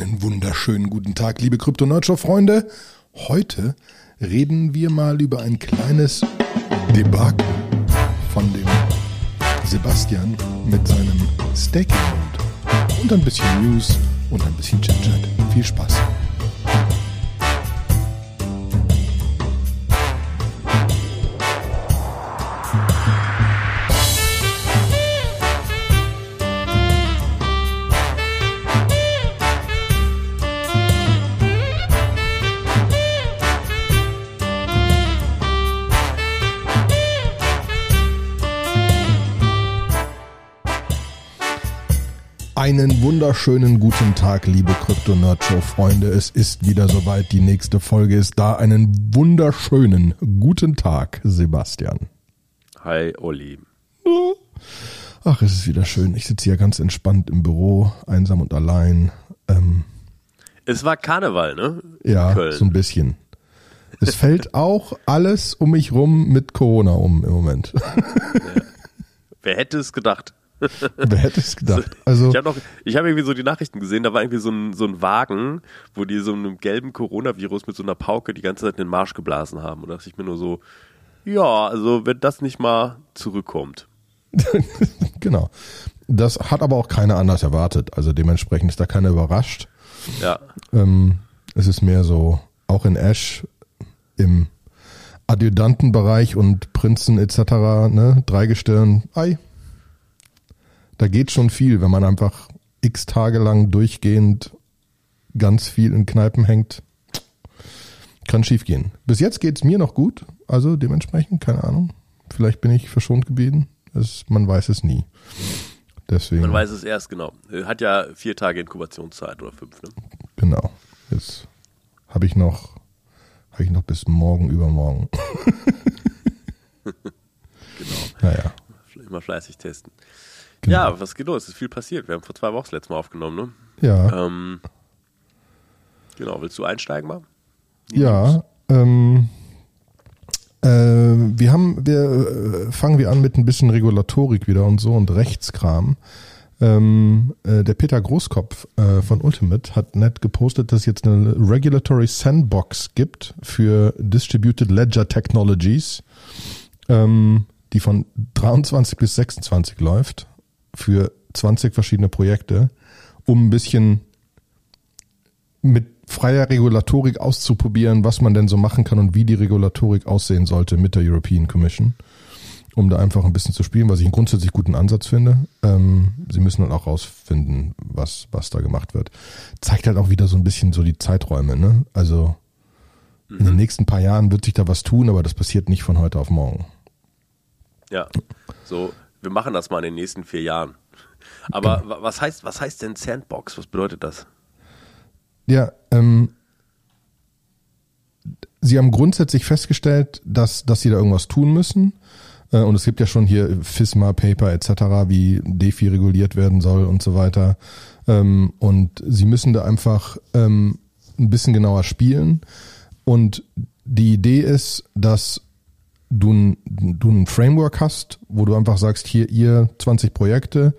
Einen wunderschönen guten Tag, liebe Krypto-Nerdshow-Freunde. Heute reden wir mal über ein kleines Debakel von dem Sebastian mit seinem Staking-Mode. Und ein bisschen News und ein bisschen Chit-Chat. Viel Spaß. Einen wunderschönen guten Tag, liebe Krypto Nerd Show Freunde. Es ist wieder soweit. Die nächste Folge ist da. Einen wunderschönen guten Tag, Sebastian. Hi, Olli. Ach, es ist wieder schön. Ich sitze hier ganz entspannt im Büro, einsam und allein. Ähm, Es war Karneval, ne? In ja, Köln. so ein bisschen. Es fällt auch alles um mich rum mit Corona um im Moment. Wer hätte es gedacht? Wer hätte es gedacht? Also, Ich habe habe irgendwie so die Nachrichten gesehen, da war irgendwie so ein, so ein Wagen, wo die so einem gelben Coronavirus mit so einer Pauke die ganze Zeit in den Marsch geblasen haben. Und da dachte ich mir nur so, ja, also wenn das nicht mal zurückkommt. genau. Das hat aber auch keiner anders erwartet. Also dementsprechend ist da keiner überrascht. Ja, Ähm, es ist mehr so, auch in Ash im Adjutantenbereich und Prinzen etc., ne, Dreigestirn, ei. Da geht schon viel, wenn man einfach x Tage lang durchgehend ganz viel in Kneipen hängt. Kann schief gehen. Bis jetzt geht's mir noch gut, also dementsprechend, keine Ahnung. Vielleicht bin ich verschont geblieben. Es, man weiß es nie. Deswegen. man weiß es erst genau. Äh, Hat ja vier Tage Inkubationszeit oder fünf, ne? Genau. Jetzt habe ich noch, habe ich noch bis morgen übermorgen. Genau. Naja, Immer fleißig testen. Genau. Ja, was geht los? Es ist viel passiert. Wir haben vor zwei Wochen das letzte Mal aufgenommen, ne? ja, Ähm, genau, willst du einsteigen mal? ja. Ähm, äh, wir haben, wir äh, fangen wir an mit ein bisschen Regulatorik wieder und so und Rechtskram. Ähm, äh, der Peter Großkopf äh, von Ultimate hat nett gepostet, dass es jetzt eine Regulatory Sandbox gibt für Distributed Ledger Technologies, ähm, die von 23 bis 26 läuft für 20 verschiedene Projekte, um ein bisschen mit freier Regulatorik auszuprobieren, was man denn so machen kann und wie die Regulatorik aussehen sollte mit der European Commission, um da einfach ein bisschen zu spielen, was ich einen grundsätzlich guten Ansatz finde. Ähm, sie müssen dann auch rausfinden, was, was da gemacht wird. Zeigt halt auch wieder so ein bisschen so die Zeiträume, ne? Also in den nächsten paar Jahren wird sich da was tun, aber das passiert nicht von heute auf morgen. Ja, so, wir machen das mal in den nächsten vier Jahren. Aber wa- was heißt, was heißt denn Sandbox? Was bedeutet das? Ja, ähm, sie haben grundsätzlich festgestellt, dass, dass sie da irgendwas tun müssen. Äh, und es gibt ja schon hier FISMA Paper etc., wie DeFi reguliert werden soll und so weiter. Ähm, und sie müssen da einfach ähm, ein bisschen genauer spielen. Und die Idee ist, dass du ein, du ein Framework hast, wo du einfach sagst, hier ihr 20 Projekte,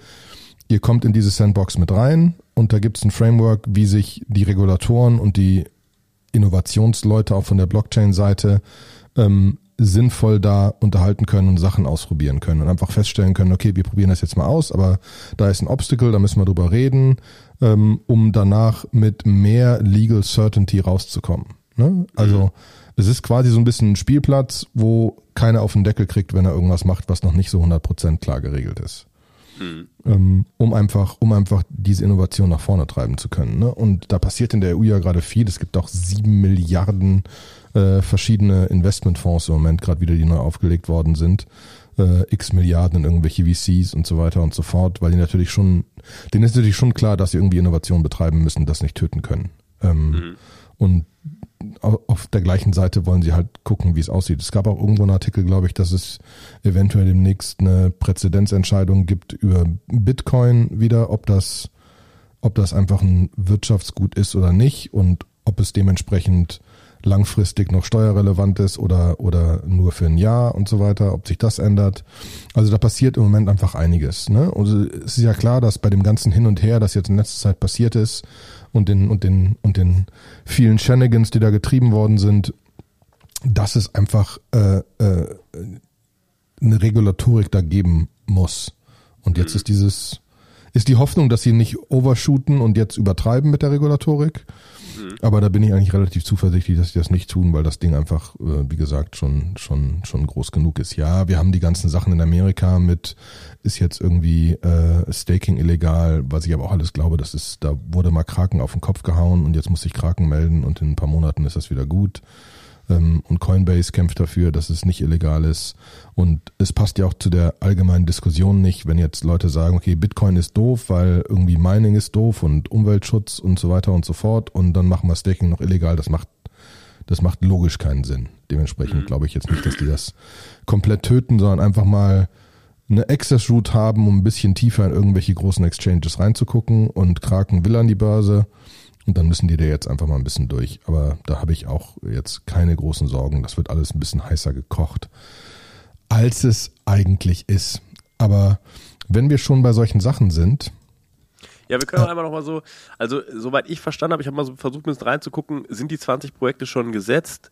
ihr kommt in diese Sandbox mit rein und da gibt es ein Framework, wie sich die Regulatoren und die Innovationsleute auch von der Blockchain-Seite ähm, sinnvoll da unterhalten können und Sachen ausprobieren können und einfach feststellen können, okay, wir probieren das jetzt mal aus, aber da ist ein Obstacle, da müssen wir drüber reden, ähm, um danach mit mehr Legal Certainty rauszukommen. Ne? Also es ist quasi so ein bisschen ein Spielplatz, wo keiner auf den Deckel kriegt, wenn er irgendwas macht, was noch nicht so 100% klar geregelt ist ähm, um einfach, um einfach diese Innovation nach vorne treiben zu können. Ne? Und da passiert in der EU ja gerade viel. Es gibt auch sieben Milliarden äh, verschiedene Investmentfonds im Moment gerade wieder, die neu aufgelegt worden sind. Äh, x Milliarden in irgendwelche VCs und so weiter und so fort, weil die natürlich schon, denen ist natürlich schon klar, dass sie irgendwie Innovation betreiben müssen, das nicht töten können. Ähm, Und au- auf der gleichen Seite wollen sie halt gucken, wie es aussieht. Es gab auch irgendwo einen Artikel, glaube ich, dass es eventuell demnächst eine Präzedenzentscheidung gibt über Bitcoin wieder, ob das, ob das einfach ein Wirtschaftsgut ist oder nicht und ob es dementsprechend langfristig noch steuerrelevant ist oder, oder nur für ein Jahr und so weiter, ob sich das ändert. Also da passiert im Moment einfach einiges. Ne? Und es ist ja klar, dass bei dem ganzen Hin und Her, das jetzt in letzter Zeit passiert ist und den, und den, und den vielen Shenanigans, die da getrieben worden sind, dass es einfach äh, äh, eine Regulatorik da geben muss. Und jetzt mhm. ist dieses, ist die Hoffnung, dass sie nicht overshooten und jetzt übertreiben mit der Regulatorik. Mhm. Aber da bin ich eigentlich relativ zuversichtlich, dass sie das nicht tun, weil das Ding einfach, äh, wie gesagt, schon, schon, schon groß genug ist. Ja, wir haben die ganzen Sachen in Amerika mit, ist jetzt irgendwie äh, Staking illegal, was ich aber auch alles glaube, das ist, da wurde mal Kraken auf den Kopf gehauen und jetzt muss sich Kraken melden und in ein paar Monaten ist das wieder gut. Ähm, und Coinbase kämpft dafür, dass es nicht illegal ist. Und es passt ja auch zu der allgemeinen Diskussion nicht, wenn jetzt Leute sagen, okay, Bitcoin ist doof, weil irgendwie Mining ist doof und Umweltschutz und so weiter und so fort und dann machen wir Staking noch illegal. Das macht, das macht logisch keinen Sinn. Dementsprechend mhm. glaube ich jetzt nicht, dass die das komplett töten, sondern einfach mal eine Access Route haben, um ein bisschen tiefer in irgendwelche großen Exchanges reinzugucken und Kraken will an die Börse und dann müssen die da jetzt einfach mal ein bisschen durch. Aber da habe ich auch jetzt keine großen Sorgen. Das wird alles ein bisschen heißer gekocht, als es eigentlich ist. Aber wenn wir schon bei solchen Sachen sind. Ja, wir können auch einmal nochmal so, also soweit ich verstanden habe, ich habe mal so versucht, ein bisschen reinzugucken, sind die 20 Projekte schon gesetzt?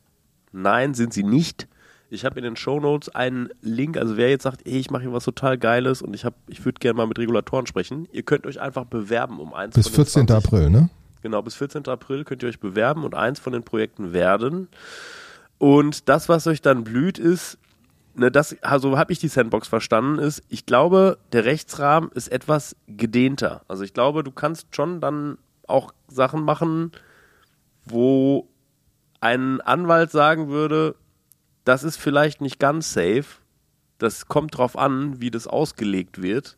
Nein, sind sie nicht. Ich habe in den Show Notes einen Link, also wer jetzt sagt, ey, ich mache hier was total Geiles und ich, ich würde gerne mal mit Regulatoren sprechen, ihr könnt euch einfach bewerben um eins Bis 14. 20. April, ne? Genau, bis 14. April könnt ihr euch bewerben und eins von den Projekten werden. Und das, was euch dann blüht, ist, ne, das, also habe ich die Sandbox verstanden, ist, ich glaube, der Rechtsrahmen ist etwas gedehnter. Also ich glaube, du kannst schon dann auch Sachen machen, wo ein Anwalt sagen würde, das ist vielleicht nicht ganz safe. Das kommt drauf an, wie das ausgelegt wird.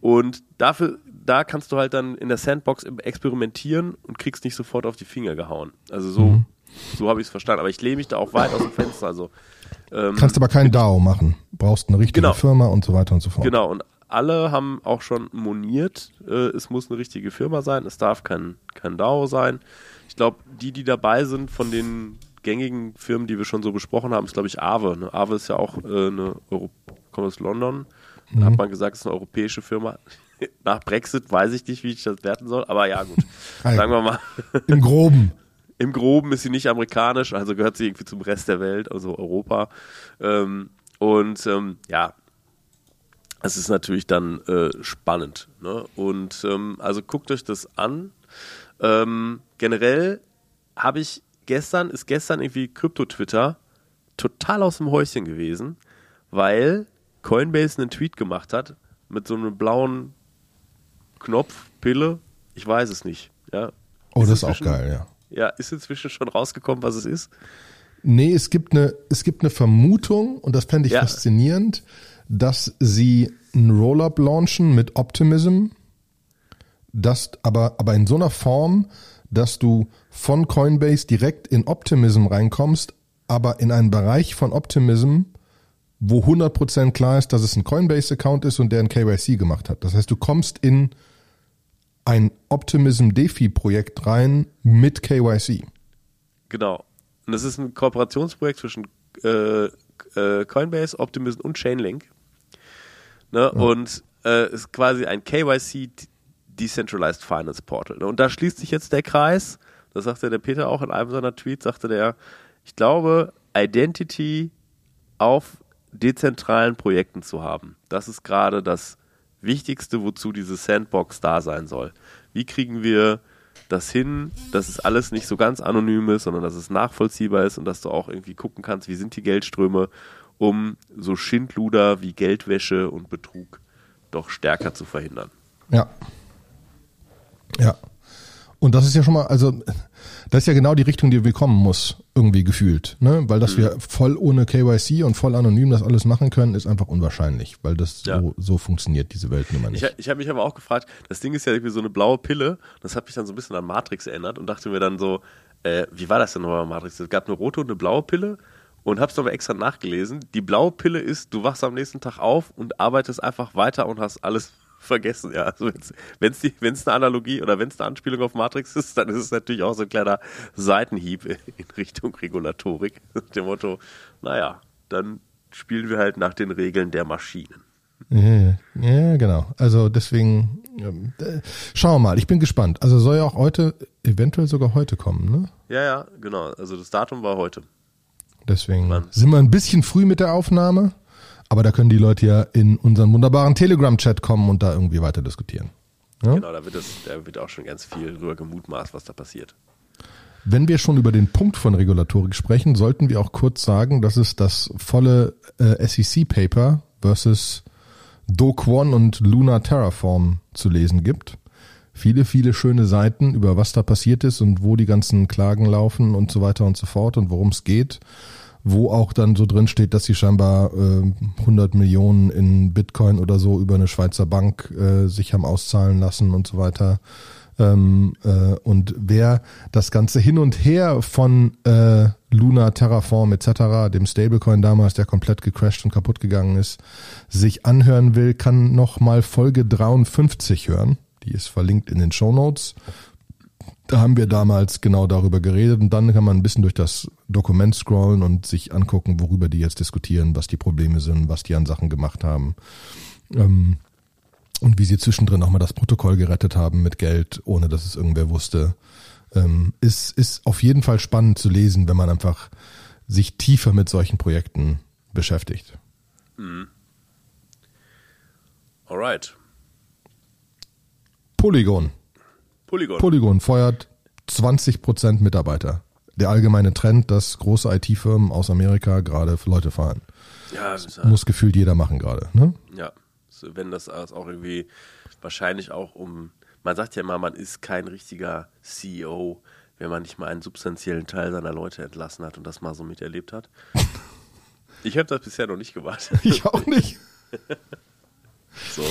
Und dafür, da kannst du halt dann in der Sandbox experimentieren und kriegst nicht sofort auf die Finger gehauen. Also so, mhm. so habe ich es verstanden. Aber ich lehne mich da auch weit aus dem Fenster. Also ähm, kannst aber keinen DAO machen. Brauchst eine richtige genau. Firma und so weiter und so fort. Genau. Und alle haben auch schon moniert, äh, es muss eine richtige Firma sein. Es darf kein kein DAO sein. Ich glaube, die, die dabei sind von den gängigen Firmen, die wir schon so besprochen haben, ist glaube ich Aave. Ne? Aave ist ja auch äh, eine Euro kommt aus London Mhm. Hat man gesagt, es ist eine europäische Firma. Nach Brexit weiß ich nicht, wie ich das werten soll, aber ja, gut. Sagen wir mal. Im Groben. Im Groben ist sie nicht amerikanisch, also gehört sie irgendwie zum Rest der Welt, also Europa. Ähm, und ähm, ja, es ist natürlich dann äh, spannend. Ne? Und ähm, also guckt euch das an. Ähm, generell habe ich gestern, ist gestern irgendwie Krypto-Twitter total aus dem Häuschen gewesen, weil Coinbase einen Tweet gemacht hat mit so einem blauen Knopf, Pille, ich weiß es nicht. Ja. Oh, ist das ist auch geil, ja. Ja, ist inzwischen schon rausgekommen, was es ist? Nee, es gibt eine, es gibt eine Vermutung, und das fände ich ja. faszinierend, dass sie ein Roll-Up launchen mit Optimism, das aber, aber in so einer Form, dass du von Coinbase direkt in Optimism reinkommst, aber in einen Bereich von Optimism, wo 100% klar ist, dass es ein Coinbase-Account ist und der ein KYC gemacht hat. Das heißt, du kommst in ein Optimism DeFi-Projekt rein mit KYC. Genau. Und das ist ein Kooperationsprojekt zwischen äh, äh, Coinbase, Optimism und Chainlink. Ne? Ja. Und äh, ist quasi ein KYC Decentralized Finance Portal. Ne? Und da schließt sich jetzt der Kreis. Das sagte der Peter auch in einem seiner Tweets, sagte der, ich glaube, Identity auf dezentralen Projekten zu haben. Das ist gerade das Wichtigste, wozu diese Sandbox da sein soll. Wie kriegen wir das hin, dass es alles nicht so ganz anonym ist, sondern dass es nachvollziehbar ist und dass du auch irgendwie gucken kannst, wie sind die Geldströme, um so Schindluder wie Geldwäsche und Betrug doch stärker zu verhindern. Ja. Ja. Und das ist ja schon mal, also das ist ja genau die Richtung, die wir kommen muss, irgendwie gefühlt. Ne? Weil dass mhm. wir voll ohne KYC und voll anonym das alles machen können, ist einfach unwahrscheinlich, weil das ja. so, so funktioniert diese Welt nun mal nicht. Ich, ich habe mich aber auch gefragt, das Ding ist ja irgendwie so eine blaue Pille, das hat mich dann so ein bisschen an Matrix erinnert und dachte mir dann so, äh, wie war das denn nochmal bei Matrix? Es gab eine rote und eine blaue Pille und hab's nochmal extra nachgelesen. Die blaue Pille ist, du wachst am nächsten Tag auf und arbeitest einfach weiter und hast alles vergessen, ja. Also wenn es eine Analogie oder wenn es eine Anspielung auf Matrix ist, dann ist es natürlich auch so ein kleiner Seitenhieb in Richtung Regulatorik. Dem Motto, naja, dann spielen wir halt nach den Regeln der Maschinen. Ja, ja, genau. Also deswegen äh, schauen wir mal. Ich bin gespannt. Also soll ja auch heute, eventuell sogar heute kommen, ne? Ja, ja, genau. Also das Datum war heute. Deswegen sind wir ein bisschen früh mit der Aufnahme, aber da können die Leute ja in unseren wunderbaren Telegram-Chat kommen und da irgendwie weiter diskutieren. Ja? Genau, da wird, das, da wird auch schon ganz viel drüber gemutmaßt, was da passiert. Wenn wir schon über den Punkt von Regulatorik sprechen, sollten wir auch kurz sagen, dass es das volle äh, SEC-Paper versus Do Kwon und Luna Terraform zu lesen gibt. Viele, viele schöne Seiten über was da passiert ist und wo die ganzen Klagen laufen und so weiter und so fort und worum es geht. Wo auch dann so drin steht, dass sie scheinbar äh, 100 Millionen in Bitcoin oder so über eine Schweizer Bank äh, sich haben auszahlen lassen und so weiter. Ähm, äh, und wer das Ganze hin und her von äh, Luna, Terraform etc., dem Stablecoin damals, der komplett gecrashed und kaputt gegangen ist, sich anhören will, kann noch mal Folge 53 hören. Die ist verlinkt in den Show Notes. Da haben wir damals genau darüber geredet und dann kann man ein bisschen durch das Dokument scrollen und sich angucken, worüber die jetzt diskutieren, was die Probleme sind, was die an Sachen gemacht haben. Ähm, und wie sie zwischendrin auch mal das Protokoll gerettet haben mit Geld, ohne dass es irgendwer wusste. Ähm, ist, ist auf jeden Fall spannend zu lesen, wenn man einfach sich tiefer mit solchen Projekten beschäftigt. Mhm. Alright. Polygon. Polygon. Polygon feuert 20% Mitarbeiter. Der allgemeine Trend, dass große IT-Firmen aus Amerika gerade Leute fahren. Ja, das muss gefühlt jeder machen gerade. Ne? Ja, wenn das auch irgendwie wahrscheinlich auch um, man sagt ja immer, man ist kein richtiger CEO, wenn man nicht mal einen substanziellen Teil seiner Leute entlassen hat und das mal so miterlebt hat. Ich habe das bisher noch nicht gemacht. Ich auch nicht. so.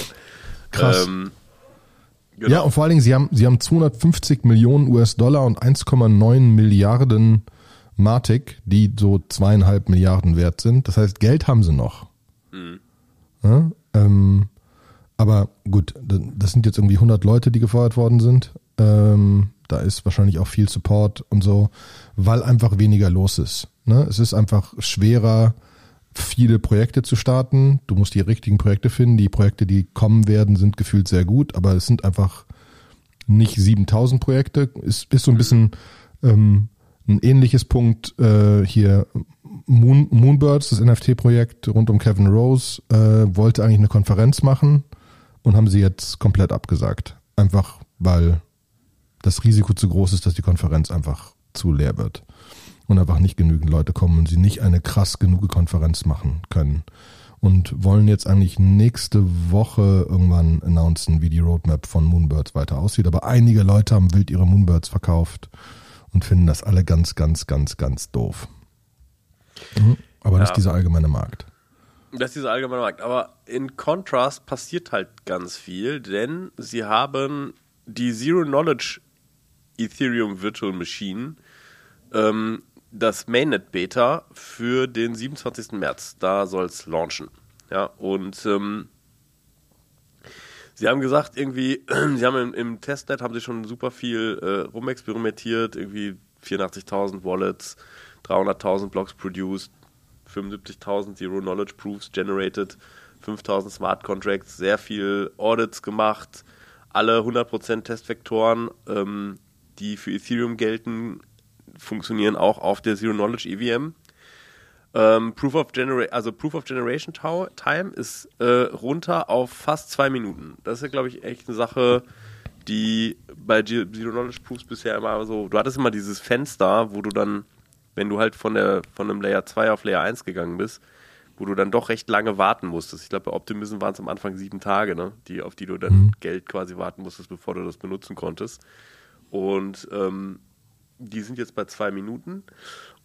Krass. Ähm, genau. Ja, und vor allen Dingen, sie haben, sie haben 250 Millionen US-Dollar und 1,9 Milliarden Matic, die so zweieinhalb Milliarden wert sind. Das heißt, Geld haben sie noch. Mhm. Ja, ähm, aber gut, das sind jetzt irgendwie 100 Leute, die gefeuert worden sind. Ähm, da ist wahrscheinlich auch viel Support und so, weil einfach weniger los ist. Ne? Es ist einfach schwerer, viele Projekte zu starten. Du musst die richtigen Projekte finden. Die Projekte, die kommen werden, sind gefühlt sehr gut, aber es sind einfach nicht 7000 Projekte. Es ist so ein bisschen ähm, ein ähnliches Punkt äh, hier. Moon, Moonbirds, das NFT-Projekt rund um Kevin Rose, äh, wollte eigentlich eine Konferenz machen und haben sie jetzt komplett abgesagt. Einfach weil das Risiko zu groß ist, dass die Konferenz einfach zu leer wird und einfach nicht genügend Leute kommen und sie nicht eine krass genug Konferenz machen können. Und wollen jetzt eigentlich nächste Woche irgendwann announcen, wie die Roadmap von Moonbirds weiter aussieht. Aber einige Leute haben wild ihre Moonbirds verkauft und finden das alle ganz, ganz, ganz, ganz doof. Mhm. Aber ja. das ist dieser allgemeine Markt. Das ist dieser allgemeine Markt. Aber in Contrast passiert halt ganz viel, denn sie haben die Zero Knowledge Ethereum Virtual Machine, ähm, das Mainnet Beta für den 27. März. Da soll es launchen. Ja, und ähm, sie haben gesagt, irgendwie, sie haben im, im, Testnet haben sie schon super viel äh, rumexperimentiert, irgendwie 84.000 Wallets, 300.000 Blocks produced, 75.000 Zero Knowledge Proofs generated, 5.000 Smart Contracts, sehr viel Audits gemacht, alle 100% Testvektoren, ähm, die für Ethereum gelten, funktionieren auch auf der Zero Knowledge EVM. Ähm, Proof of Genera also Proof of Generation Time ist äh, runter auf fast zwei Minuten. Das ist ja, glaube ich, echt eine Sache, die bei Zero Knowledge Proofs bisher immer so, du hattest immer dieses Fenster, wo du dann wenn du halt von, der, von einem Layer 2 auf Layer 1 gegangen bist, wo du dann doch recht lange warten musstest. Ich glaube, bei Optimism waren es am Anfang sieben Tage, ne? die, auf die du dann mhm. Geld quasi warten musstest, bevor du das benutzen konntest. Und ähm, die sind jetzt bei zwei Minuten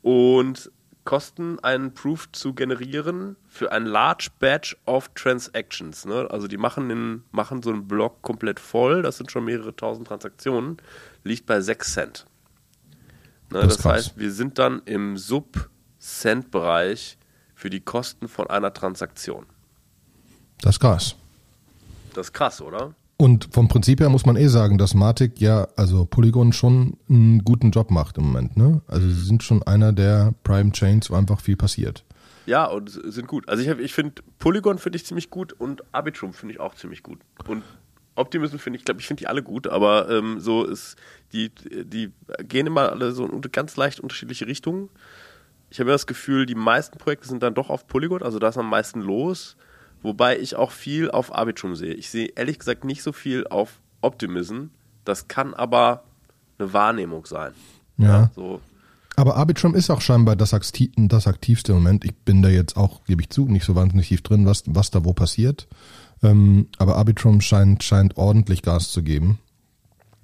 und kosten einen Proof zu generieren für ein Large Batch of Transactions. Ne? Also die machen, den, machen so einen Block komplett voll, das sind schon mehrere tausend Transaktionen, liegt bei 6 Cent. Ne, das, das heißt, wir sind dann im Sub-Cent-Bereich für die Kosten von einer Transaktion. Das ist krass. Das ist krass, oder? Und vom Prinzip her muss man eh sagen, dass Matic ja, also Polygon schon einen guten Job macht im Moment. Ne? Also sie sind schon einer der Prime Chains, wo einfach viel passiert. Ja, und sind gut. Also ich, ich finde Polygon finde ich ziemlich gut und Arbitrum finde ich auch ziemlich gut. Und Optimism finde ich, glaube ich, finde die alle gut, aber ähm, so ist die, die gehen immer alle so ganz leicht unterschiedliche Richtungen. Ich habe das Gefühl, die meisten Projekte sind dann doch auf Polygon, also da ist am meisten los, wobei ich auch viel auf Arbitrum sehe. Ich sehe ehrlich gesagt nicht so viel auf Optimism. Das kann aber eine Wahrnehmung sein. Ja. So, Aber Arbitrum ist auch scheinbar das, akti das aktivste Moment. Ich bin da jetzt auch, gebe ich zu, nicht so wahnsinnig tief drin, was, was da wo passiert. Ähm, aber Arbitrum scheint, scheint ordentlich Gas zu geben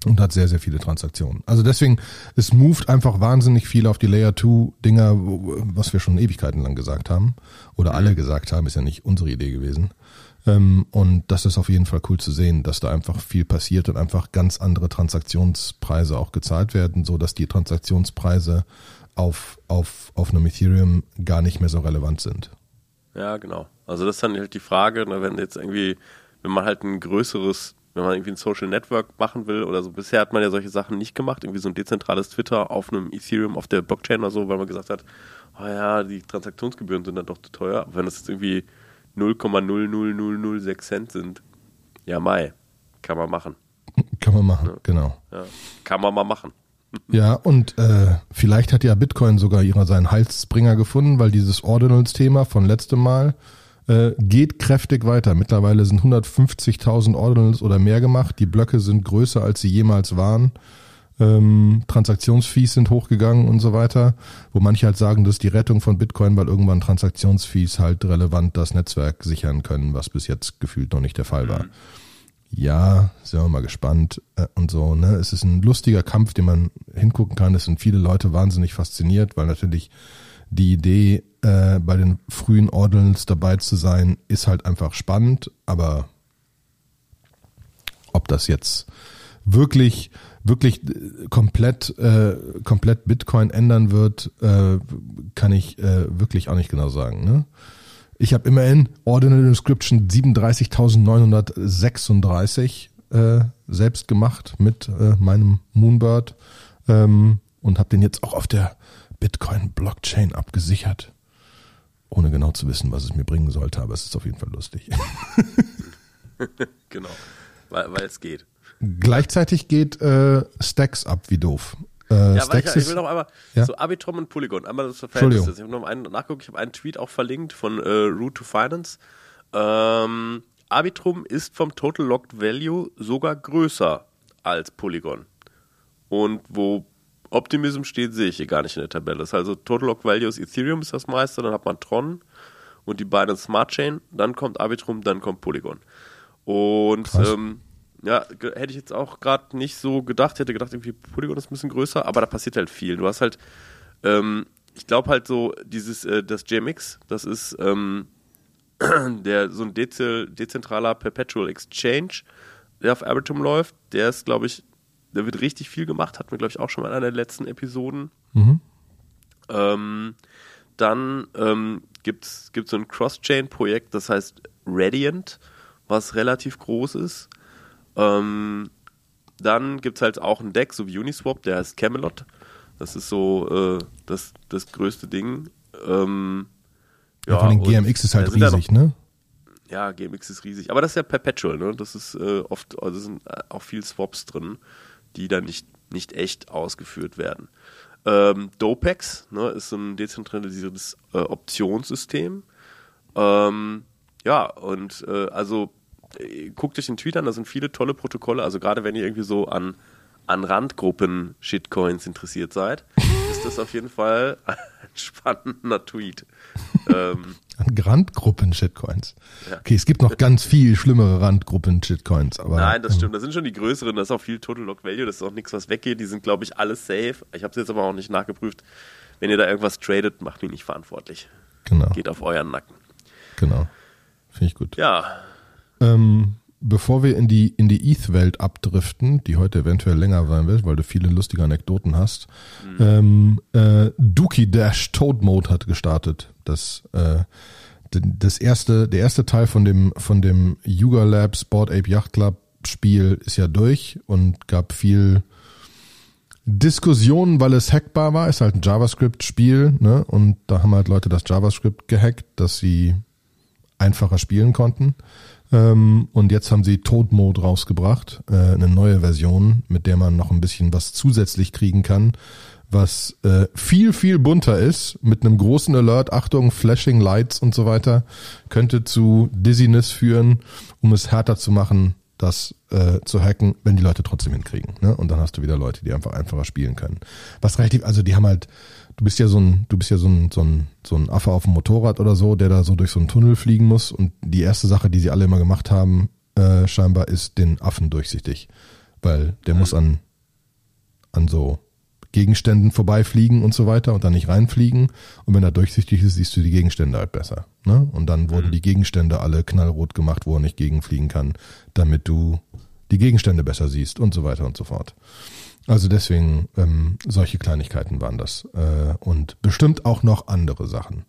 und hat sehr, sehr viele Transaktionen. Also deswegen, es moved einfach wahnsinnig viel auf die Layer 2 Dinger, was wir schon Ewigkeiten lang gesagt haben. Oder alle gesagt haben, ist ja nicht unsere Idee gewesen. Ähm, und das ist auf jeden Fall cool zu sehen, dass da einfach viel passiert und einfach ganz andere Transaktionspreise auch gezahlt werden, so dass die Transaktionspreise auf, auf, auf einem Ethereum gar nicht mehr so relevant sind. Ja, genau. Also das ist dann halt die Frage, ne, wenn jetzt irgendwie, wenn man halt ein größeres, wenn man irgendwie ein Social Network machen will oder so, bisher hat man ja solche Sachen nicht gemacht, irgendwie so ein dezentrales Twitter auf einem Ethereum, auf der Blockchain oder so, weil man gesagt hat, oh ja, die Transaktionsgebühren sind dann doch zu teuer. Aber wenn das jetzt irgendwie 0,00006 Cent sind, ja mai, kann man machen. Kann man machen, genau. Ja, kann man mal machen. Ja, und äh, vielleicht hat ja Bitcoin sogar ihrer seinen Halsbringer gefunden, weil dieses Ordinals-Thema von letztem Mal äh, geht kräftig weiter. Mittlerweile sind 150.000 Ordinals oder mehr gemacht. Die Blöcke sind größer, als sie jemals waren. Ähm, Transaktionsfees sind hochgegangen und so weiter. Wo manche halt sagen, das ist die Rettung von Bitcoin, weil irgendwann Transaktionsfees halt relevant das Netzwerk sichern können, was bis jetzt gefühlt noch nicht der Fall war. Ja, sind wir mal gespannt äh, und so. Ne, es ist ein lustiger Kampf, den man hingucken kann. Es sind viele Leute wahnsinnig fasziniert, weil natürlich die Idee, äh, bei den frühen Ordinals dabei zu sein, ist halt einfach spannend. Aber ob das jetzt wirklich wirklich komplett äh, komplett Bitcoin ändern wird, äh, kann ich äh, wirklich auch nicht genau sagen. Ne? Ich habe immerhin Ordinal Inscription 37.936 äh, selbst gemacht mit äh, meinem Moonbird ähm, und habe den jetzt auch auf der Bitcoin Blockchain abgesichert. Ohne genau zu wissen, was es mir bringen sollte, aber es ist auf jeden Fall lustig. Genau. Weil, es geht. Gleichzeitig geht äh, Stacks ab wie doof. Äh, Ja, Stacks ich ist, will noch einmal Ja? so Arbitrum und Polygon, einmal das Verhältnis. Ich habe noch einen nachgucken, ich habe einen Tweet auch verlinkt von äh, Root to Finance. Ähm, Arbitrum ist vom Total Locked Value sogar größer als Polygon. Und wo Optimism steht, sehe ich hier gar nicht in der Tabelle. Das ist also Total Locked Value ist Ethereum ist das meiste, dann hat man Tron und die beiden Smart Chain, dann kommt Arbitrum, dann kommt Polygon. Und ähm, ja, hätte ich jetzt auch gerade nicht so gedacht. Hätte gedacht, irgendwie Polygon ist ein bisschen größer, aber da passiert halt viel. Du hast halt, ähm, ich glaube halt so, dieses, äh, das JMX, das ist ähm, der so ein deze dezentraler Perpetual Exchange, der auf Arbitrum läuft. Der ist, glaube ich, der wird richtig viel gemacht, hatten wir, glaube ich, auch schon mal in einer der letzten Episoden. Mhm. Ähm, dann ähm, gibt es so ein Cross-Chain-Projekt, das heißt Radiant, was relativ groß ist. Ähm, dann gibt es halt auch ein Deck, so wie Uniswap, der heißt Camelot. Das ist so äh, das, das größte Ding. Ähm, ja, von den GMX ist halt da da riesig, ne? ja, GMX ist riesig. Aber das ist ja Perpetual, ne? Das ist äh, oft, also sind äh, auch viel Swaps drin, die dann nicht, nicht echt ausgeführt werden. Ähm, Dopex, ne, ist ein dezentralisiertes äh, Optionssystem. Ähm, ja, und äh, also äh, guckt euch den Tweet an, da sind viele tolle Protokolle. Also gerade wenn ihr irgendwie so an, an Randgruppen Shitcoins interessiert seid, ist das auf jeden Fall ein spannender Tweet. ähm, An Randgruppen-Shitcoins. Ja. Okay, es gibt noch ganz viel schlimmere Randgruppen-Shitcoins, aber. Nein, das ähm, stimmt. Das sind schon die größeren. Das ist auch viel Total Lock Value. Das ist auch nichts, was weggeht. Die sind, glaube ich, alles safe. Ich habe es jetzt aber auch nicht nachgeprüft. Wenn ihr da irgendwas tradet, macht mich nicht verantwortlich. Genau, Geht auf euren Nacken. genau. Finde ich gut. Ja, Ähm, bevor wir in die, in die ETH-Welt abdriften, die heute eventuell länger sein wird, weil du viele lustige Anekdoten hast, ähm, äh, Dookie Dash Toad Mode hat gestartet. Das, äh, das erste, der erste Teil von dem, von dem Yuga Labs Board Ape Yacht Club Spiel ist ja durch und gab viel Diskussionen, weil es hackbar war, ist halt ein JavaScript-Spiel, ne? Und da haben halt Leute das JavaScript gehackt, dass sie einfacher spielen konnten. Ähm, und jetzt haben sie Tod-Mode rausgebracht, äh, eine neue Version, mit der man noch ein bisschen was zusätzlich kriegen kann, was äh, viel, viel bunter ist, mit einem großen Alert, Achtung, Flashing Lights und so weiter, könnte zu Dizziness führen, um es härter zu machen, das äh, zu hacken, wenn die Leute trotzdem hinkriegen. Ne? Und dann hast du wieder Leute, die einfach einfacher spielen können. Was relativ, also die haben halt, du bist ja so ein, du bist ja so ein, so ein, so ein Affe auf dem Motorrad oder so, der da so durch so einen Tunnel fliegen muss. Und die erste Sache, die sie alle immer gemacht haben, äh, scheinbar, ist den Affen durchsichtig. Weil der mhm. muss an, an so Gegenständen vorbeifliegen und so weiter und dann nicht reinfliegen. Und wenn er durchsichtig ist, siehst du die Gegenstände halt besser. Ne? Und dann wurden mhm. die Gegenstände alle knallrot gemacht, wo er nicht gegenfliegen kann, damit du die Gegenstände besser siehst und so weiter und so fort. Also deswegen, ähm, solche Kleinigkeiten waren das. Äh, und bestimmt auch noch andere Sachen.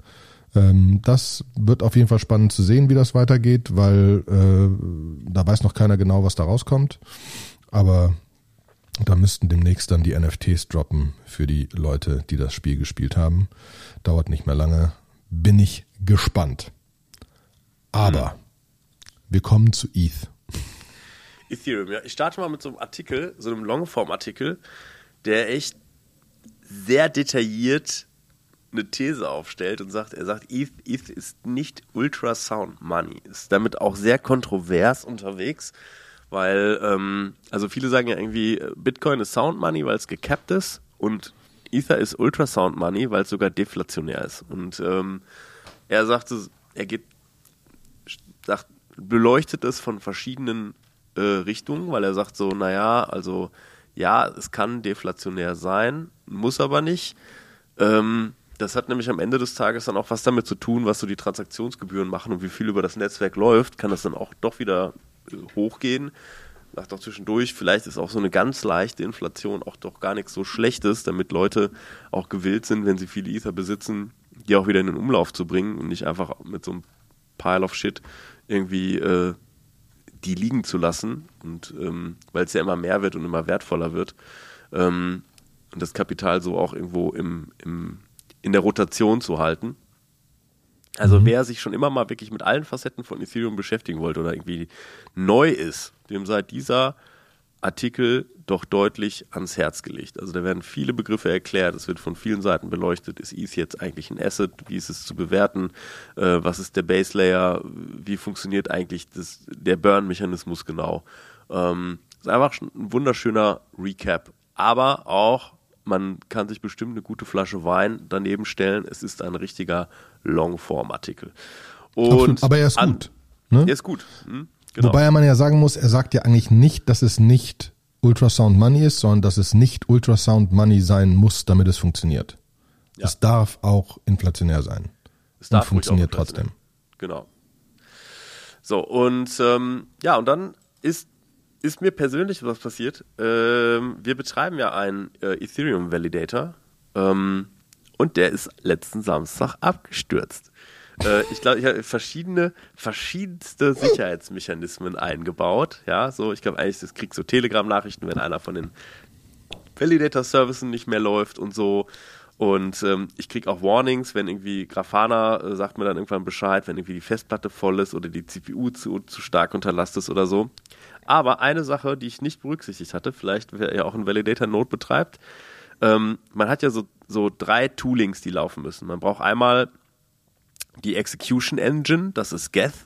Ähm, das wird auf jeden Fall spannend zu sehen, wie das weitergeht, weil äh, da weiß noch keiner genau, was da rauskommt. Aber da müssten demnächst dann die NFTs droppen für die Leute, die das Spiel gespielt haben. Dauert nicht mehr lange. Bin ich gespannt. Aber hm. wir kommen zu ETH. Ethereum, ja. Ich starte mal mit so einem Artikel, so einem Longform-Artikel, der echt sehr detailliert eine These aufstellt und sagt, er sagt, ETH, ETH ist nicht Ultrasound Money. Ist damit auch sehr kontrovers unterwegs weil, ähm, also viele sagen ja irgendwie, Bitcoin ist Sound Money, weil es gekappt ist und Ether ist Ultrasound Money, weil es sogar deflationär ist. Und ähm, er sagte, er geht, sagt, beleuchtet es von verschiedenen äh, Richtungen, weil er sagt so, naja, also ja, es kann deflationär sein, muss aber nicht. Ähm, das hat nämlich am Ende des Tages dann auch was damit zu tun, was so die Transaktionsgebühren machen und wie viel über das Netzwerk läuft, kann das dann auch doch wieder hochgehen. Sagt auch zwischendurch, vielleicht ist auch so eine ganz leichte Inflation auch doch gar nichts so Schlechtes, damit Leute auch gewillt sind, wenn sie viele Ether besitzen, die auch wieder in den Umlauf zu bringen und nicht einfach mit so einem Pile of Shit irgendwie äh, die liegen zu lassen. Und ähm, weil es ja immer mehr wird und immer wertvoller wird. Ähm, und das Kapital so auch irgendwo im, im, in der Rotation zu halten. Also mhm. wer sich schon immer mal wirklich mit allen Facetten von Ethereum beschäftigen wollte oder irgendwie neu ist, dem sei dieser Artikel doch deutlich ans Herz gelegt. Also da werden viele Begriffe erklärt, es wird von vielen Seiten beleuchtet, ist ETH jetzt eigentlich ein Asset, wie ist es zu bewerten, äh, was ist der Base Layer, wie funktioniert eigentlich das, der Burn-Mechanismus genau. Ähm, ist einfach ein wunderschöner Recap, aber auch man kann sich bestimmt eine gute Flasche Wein daneben stellen. Es ist ein richtiger Longform-Artikel. Aber er ist an, gut. Ne? Er ist gut. Hm, genau. Wobei man ja sagen muss, er sagt ja eigentlich nicht, dass es nicht Ultrasound Money ist, sondern dass es nicht Ultrasound Money sein muss, damit es funktioniert. Ja. Es darf auch inflationär sein. Es darf und funktioniert trotzdem. Genau. So, und ähm, ja, und dann ist ist mir persönlich was passiert. Ähm, wir betreiben ja einen äh, Ethereum Validator ähm, und der ist letzten Samstag abgestürzt. Äh, ich glaube, ich habe verschiedene, verschiedenste Sicherheitsmechanismen eingebaut. Ja, so, ich glaube eigentlich, das kriegst so Telegram-Nachrichten, wenn einer von den Validator-Services nicht mehr läuft und so. Und ähm, ich kriege auch Warnings, wenn irgendwie Grafana äh, sagt mir dann irgendwann Bescheid, wenn irgendwie die Festplatte voll ist oder die CPU zu, zu stark unterlastet ist oder so. Aber eine Sache, die ich nicht berücksichtigt hatte, vielleicht wer ja auch einen Validator Node betreibt, ähm, man hat ja so, so drei Toolings, die laufen müssen. Man braucht einmal die Execution Engine, das ist Geth,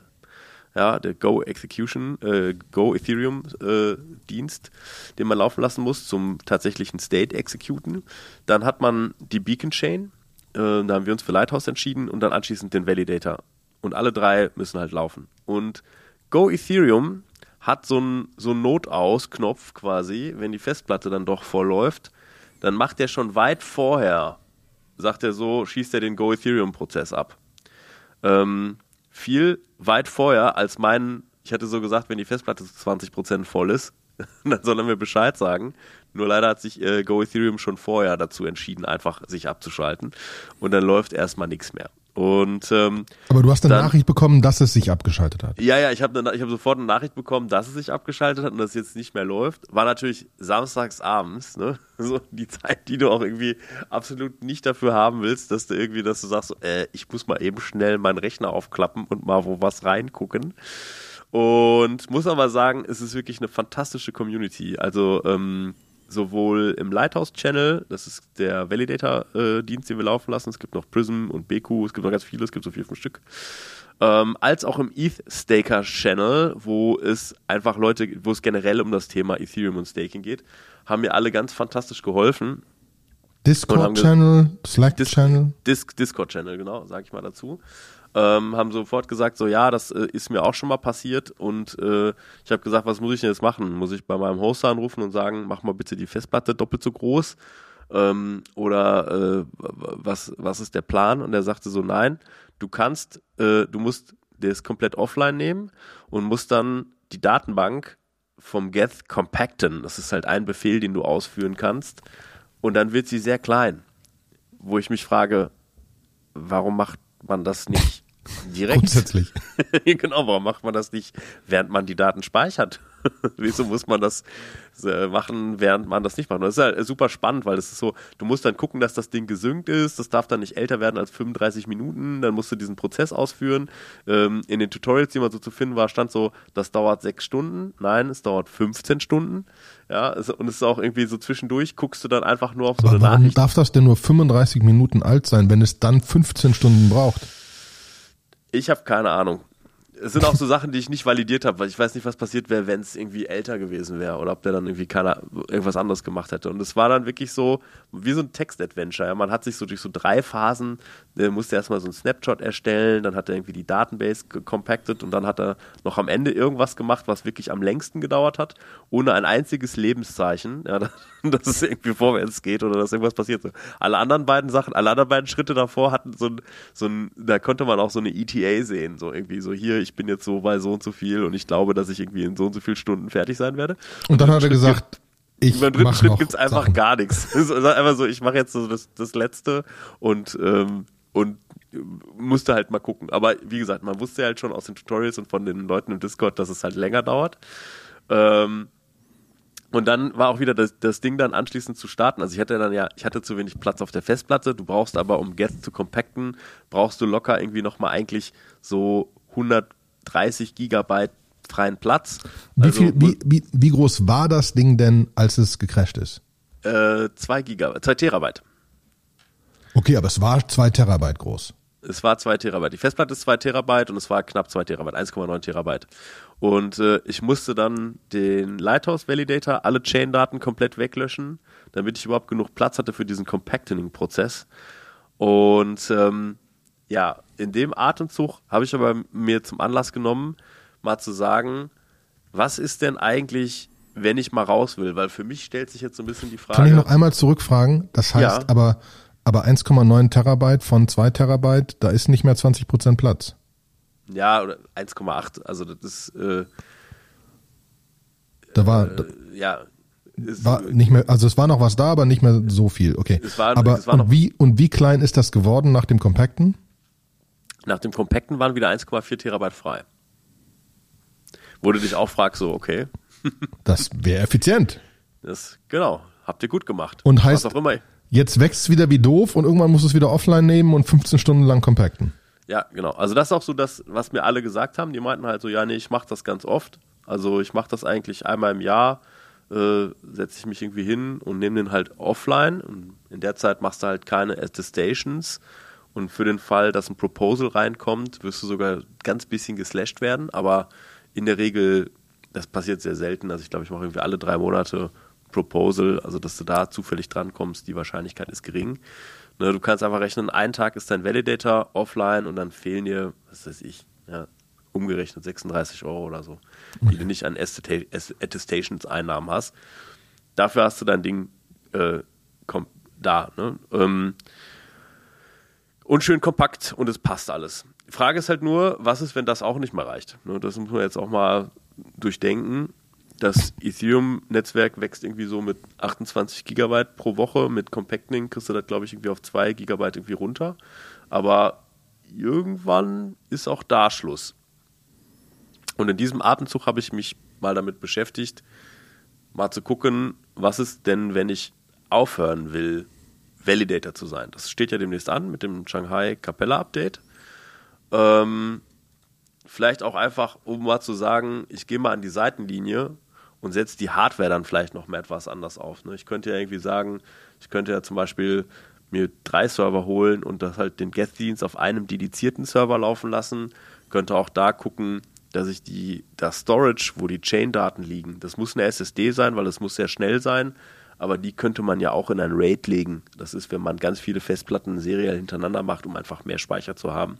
ja, der Go Execution, äh, Go Ethereum äh, Dienst, den man laufen lassen muss zum tatsächlichen State Executen. Dann hat man die Beacon Chain, äh, da haben wir uns für Lighthouse entschieden und dann anschließend den Validator. Und alle drei müssen halt laufen. Und Go Ethereum hat so einen so Notaus-Knopf quasi, wenn die Festplatte dann doch vollläuft, dann macht er schon weit vorher, sagt er so, schießt er den Go Ethereum-Prozess ab. Ähm, viel weit vorher als mein, ich hatte so gesagt, wenn die Festplatte zu 20% voll ist, dann soll er mir Bescheid sagen. Nur leider hat sich äh, Go Ethereum schon vorher dazu entschieden, einfach sich abzuschalten. Und dann läuft erstmal nichts mehr. Und ähm, Aber du hast eine dann- Nachricht bekommen, dass es sich abgeschaltet hat. ja, ja, ich habe ich hab sofort eine Nachricht bekommen, dass es sich abgeschaltet hat und dass es jetzt nicht mehr läuft. War natürlich samstags abends, ne? So die Zeit, die du auch irgendwie absolut nicht dafür haben willst, dass du irgendwie, dass du sagst, so, äh, ich muss mal eben schnell meinen Rechner aufklappen und mal wo was reingucken. Und muss aber sagen, es ist wirklich eine fantastische Community. Also ähm, sowohl im Lighthouse-Channel, das ist der Validator-Dienst, den wir laufen lassen. Es gibt noch Prism und BQ, es gibt noch ganz viele, es gibt so vier, fünf Stück. Ähm, als auch im ETH-Staker-Channel, wo es einfach Leute, wo es generell um das Thema Ethereum und Staking geht, haben mir alle ganz fantastisch geholfen. Und haben ge- Discord-Channel, Dis- Slack-Channel. Dis Discord-Channel, genau, sag ich mal dazu. Ähm, haben sofort gesagt, so ja, das äh, ist mir auch schon mal passiert und äh, ich habe gesagt, was muss ich denn jetzt machen? Muss ich bei meinem Hoster anrufen und sagen, mach mal bitte die Festplatte doppelt so groß? Ähm, oder äh, was, was ist der Plan? Und er sagte so, nein, du kannst, äh, du musst das komplett offline nehmen und musst dann die Datenbank vom Geth compacten. Das ist halt ein Befehl, den du ausführen kannst. Und dann wird sie sehr klein. Wo ich mich frage, warum macht man das nicht direkt? Grundsätzlich. genau, warum macht man das nicht, während man die Daten speichert? Wieso muss man das äh, machen, während man das nicht macht? Das ist halt super spannend, weil das ist so, du musst dann gucken, dass das Ding gesynkt ist, das darf dann nicht älter werden als 35 Minuten, dann musst du diesen Prozess ausführen. Ähm, in den Tutorials, die man so zu finden war, stand so, das dauert sechs Stunden. Nein, es dauert 15 Stunden. Ja, es, und es ist auch irgendwie so zwischendurch, guckst du dann einfach nur auf so Aber eine warum Nachricht. darf das denn nur 35 Minuten alt sein, wenn es dann 15 Stunden braucht? Ich habe keine Ahnung. Es sind auch so Sachen, die ich nicht validiert habe, weil ich weiß nicht, was passiert wäre, wenn es irgendwie älter gewesen wäre oder ob der dann irgendwie keiner irgendwas anderes gemacht hätte. Und es war dann wirklich so wie so ein Text-Adventure. Ja. Man hat sich so durch so drei Phasen, der musste erstmal so einen Snapshot erstellen, dann hat er irgendwie die Datenbase compacted und dann hat er noch am Ende irgendwas gemacht, was wirklich am längsten gedauert hat, ohne ein einziges Lebenszeichen, ja, dass es irgendwie vorwärts geht oder dass irgendwas passiert. Alle anderen beiden Sachen, alle anderen beiden Schritte davor hatten so ein, so ein, da konnte man auch so eine ETA sehen, so irgendwie so hier, ich bin jetzt so bei so und so viel und ich glaube, dass ich irgendwie in so und so vielen Stunden fertig sein werde. Und dann hat er gesagt, ich Beim dritten Schritt gibt's einfach Sachen. gar nichts. Es ist einfach so, ich mache jetzt so das, das Letzte und, ähm, und musste halt mal gucken. Aber wie gesagt, man wusste halt schon aus den Tutorials und von den Leuten im Discord, dass es halt länger dauert. Ähm, und dann war auch wieder das, das Ding dann anschließend zu starten. Also ich hatte dann ja, ich hatte zu wenig Platz auf der Festplatte. Du brauchst aber, um Get zu compacten, brauchst du locker irgendwie nochmal eigentlich so 130 Gigabyte freien Platz. Wie, Also, viel, wie, wie, wie groß war das Ding denn, als es gecrashed ist? äh, zwei Gigabyte, zwei Terabyte. Okay, aber es war zwei Terabyte groß. Es war 2 Terabyte. Die Festplatte ist 2 Terabyte und es war knapp 2 Terabyte, 1,9 Terabyte. Und äh, ich musste dann den Lighthouse Validator, alle Chain-Daten komplett weglöschen, damit ich überhaupt genug Platz hatte für diesen Compacting-Prozess. Und ähm, ja, in dem Atemzug habe ich aber mir zum Anlass genommen, mal zu sagen, was ist denn eigentlich, wenn ich mal raus will? Weil für mich stellt sich jetzt so ein bisschen die Frage. Kann ich noch einmal zurückfragen? Das heißt Ja. aber, aber 1,9 Terabyte von 2 Terabyte, da ist nicht mehr 20 Prozent Platz. Ja, oder 1,8. Also das ist, äh, Da war, äh, ja. War nicht mehr, also es war noch was da, aber nicht mehr so viel. Okay. Es war- aber es war noch- und wie und wie klein ist das geworden nach dem Compacten? Nach dem Compacten waren wieder 1,4 Terabyte frei. Wo du dich auch fragst, so, okay, Das wäre effizient. das, genau, habt ihr gut gemacht. Und heißt- Was auch immer. Jetzt wächst es wieder wie doof und irgendwann muss es wieder offline nehmen und 15 Stunden lang compacten. Ja, genau. Also das ist auch so das, was mir alle gesagt haben. Die meinten halt so, ja, nee, ich mache das ganz oft. Also ich mache das eigentlich einmal im Jahr, äh, setze ich mich irgendwie hin und nehme den halt offline. Und in der Zeit machst du halt keine Attestations. Und für den Fall, dass ein Proposal reinkommt, wirst du sogar ganz bisschen geslasht werden. Aber in der Regel, das passiert sehr selten. Also ich glaube, ich mache irgendwie alle drei Monate Proposal, also dass du da zufällig drankommst, die Wahrscheinlichkeit ist gering. Ne, du kannst einfach rechnen, ein Tag ist dein Validator offline und dann fehlen dir, was weiß ich, ja, umgerechnet 36 Euro oder so, die du nicht an Attesta- Attestations-Einnahmen hast. Dafür hast du dein Ding äh, da. Ne? Ähm, und schön kompakt und es passt alles. Die Frage ist halt nur, was ist, wenn das auch nicht mehr reicht? Ne, das muss man jetzt auch mal durchdenken. Das Ethereum-Netzwerk wächst irgendwie so mit 28 Gigabyte pro Woche. Mit Compacting kriegst du das, glaube ich, irgendwie auf 2 Gigabyte irgendwie runter. Aber irgendwann ist auch da Schluss. Und in diesem Atemzug habe ich mich mal damit beschäftigt, mal zu gucken, was ist denn, wenn ich aufhören will, Validator zu sein. Das steht ja demnächst an mit dem Shanghai Capella Update. Ähm, vielleicht auch einfach, um mal zu sagen, ich gehe mal an die Seitenlinie und setze die Hardware dann vielleicht noch mal etwas anders auf. Ne? Ich könnte ja irgendwie sagen, ich könnte ja zum Beispiel mir drei Server holen und das halt den Get-Dienst auf einem dedizierten Server laufen lassen. Könnte auch da gucken, dass ich die, das Storage, wo die Chain-Daten liegen, das muss eine SSD sein, weil es muss sehr schnell sein, aber die könnte man ja auch in ein RAID legen. Das ist, wenn man ganz viele Festplatten seriell hintereinander macht, um einfach mehr Speicher zu haben.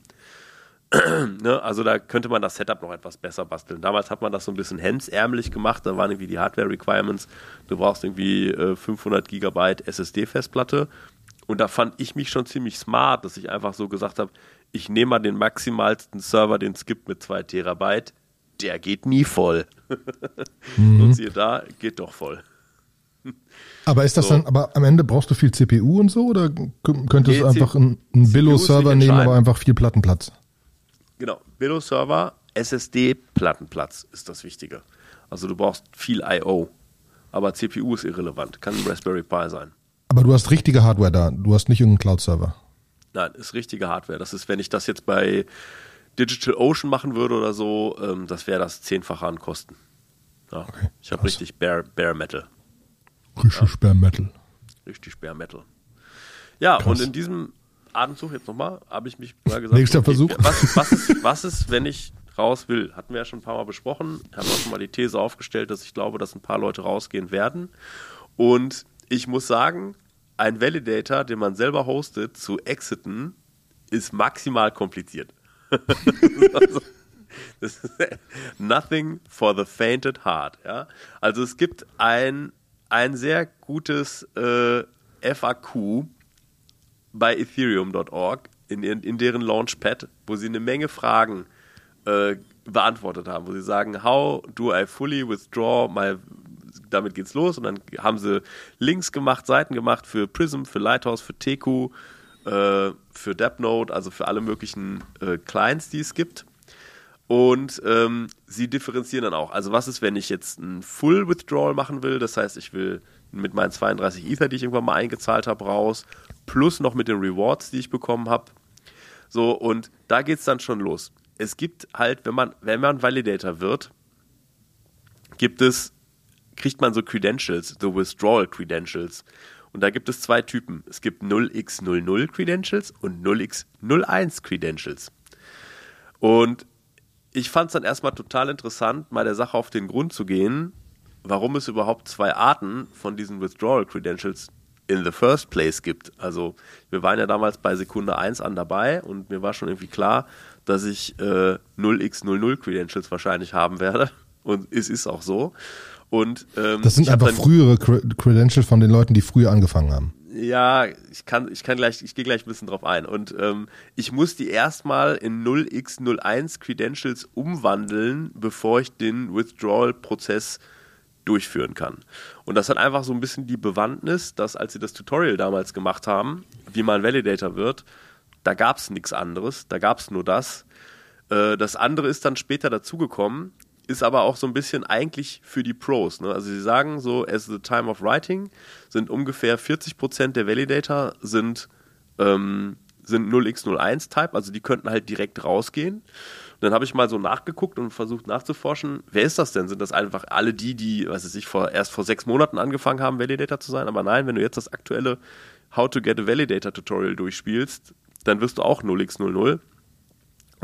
ne? Also da könnte man das Setup noch etwas besser basteln. Damals hat man das so ein bisschen hemdsärmelig gemacht, da waren irgendwie die Hardware-Requirements, du brauchst irgendwie äh, 500 Gigabyte SSD-Festplatte und da fand ich mich schon ziemlich smart, dass ich einfach so gesagt habe, ich nehme mal den maximalsten Server, den es gibt mit 2 Terabyte, der geht nie voll. mhm. Und siehe da, geht doch voll. Aber ist das so. dann, aber am Ende brauchst du viel CPU und so oder könntest du einfach einen, einen Billo-Server nehmen, aber einfach viel Plattenplatz? Genau, Billo-Server, SSD-Plattenplatz ist das Wichtige. Also du brauchst viel I.O., aber CPU ist irrelevant, kann ein Raspberry Pi sein. Aber du hast richtige Hardware da, du hast nicht irgendeinen Cloud-Server. Nein, ist richtige Hardware. Das ist, wenn ich das jetzt bei Digital Ocean machen würde oder so, ähm, das wäre das zehnfache an Kosten. Ja, okay, ich habe richtig Bare, Bare Metal. Richtig ja. Metal. Richtig Bare Metal. Ja, krass. und in diesem Atemzug jetzt nochmal, habe ich mich mal gesagt, Nächster okay, Versuch. Was, was, ist, was ist, wenn ich raus will? Hatten wir ja schon ein paar Mal besprochen. Ich habe auch schon mal die These aufgestellt, dass ich glaube, dass ein paar Leute rausgehen werden. Und ich muss sagen, ein Validator, den man selber hostet, zu exiten, ist maximal kompliziert. also, das ist nothing for the fainted heart. Ja? Also es gibt ein, ein sehr gutes äh, FAQ bei ethereum.org in, in, in, deren Launchpad, wo sie eine Menge Fragen äh, beantwortet haben, wo sie sagen, how do I fully withdraw my damit geht's los und dann haben sie Links gemacht, Seiten gemacht für Prism, für Lighthouse, für Teku, äh, für DeppNote, also für alle möglichen äh, Clients, die es gibt. Und ähm, sie differenzieren dann auch. Also was ist, wenn ich jetzt ein Full Withdrawal machen will? Das heißt, ich will mit meinen 32 Ether, die ich irgendwann mal eingezahlt habe, raus, plus noch mit den Rewards, die ich bekommen habe. So, und da geht es dann schon los. Es gibt halt, wenn man, wenn man Validator wird, gibt es kriegt man so Credentials, so Withdrawal Credentials. Und da gibt es zwei Typen. Es gibt 0x00 Credentials und 0x01 Credentials. Und ich fand es dann erstmal total interessant, mal der Sache auf den Grund zu gehen, warum es überhaupt zwei Arten von diesen Withdrawal Credentials in the first place gibt. Also wir waren ja damals bei Sekunde 1 an dabei und mir war schon irgendwie klar, dass ich äh, 0x00 Credentials wahrscheinlich haben werde. Und es ist auch so. Und, ähm, das sind einfach frühere Credentials von den Leuten, die früher angefangen haben. Ja, ich kann, ich kann gleich, ich gehe gleich ein bisschen drauf ein. Und ähm, ich muss die erstmal in 0x01 Credentials umwandeln, bevor ich den Withdrawal-Prozess durchführen kann. Und das hat einfach so ein bisschen die Bewandtnis, dass als sie das Tutorial damals gemacht haben, wie man Validator wird, da gab es nichts anderes, da gab es nur das. Äh, das andere ist dann später dazugekommen ist aber auch so ein bisschen eigentlich für die Pros. Ne? Also sie sagen so, as the time of writing sind ungefähr 40% der Validator sind, ähm, sind 0x01 Type, also die könnten halt direkt rausgehen. Und dann habe ich mal so nachgeguckt und versucht nachzuforschen, wer ist das denn? Sind das einfach alle die, die, weiß ich, vor, erst vor sechs Monaten angefangen haben, Validator zu sein? Aber nein, wenn du jetzt das aktuelle How to Get a Validator Tutorial durchspielst, dann wirst du auch 0x00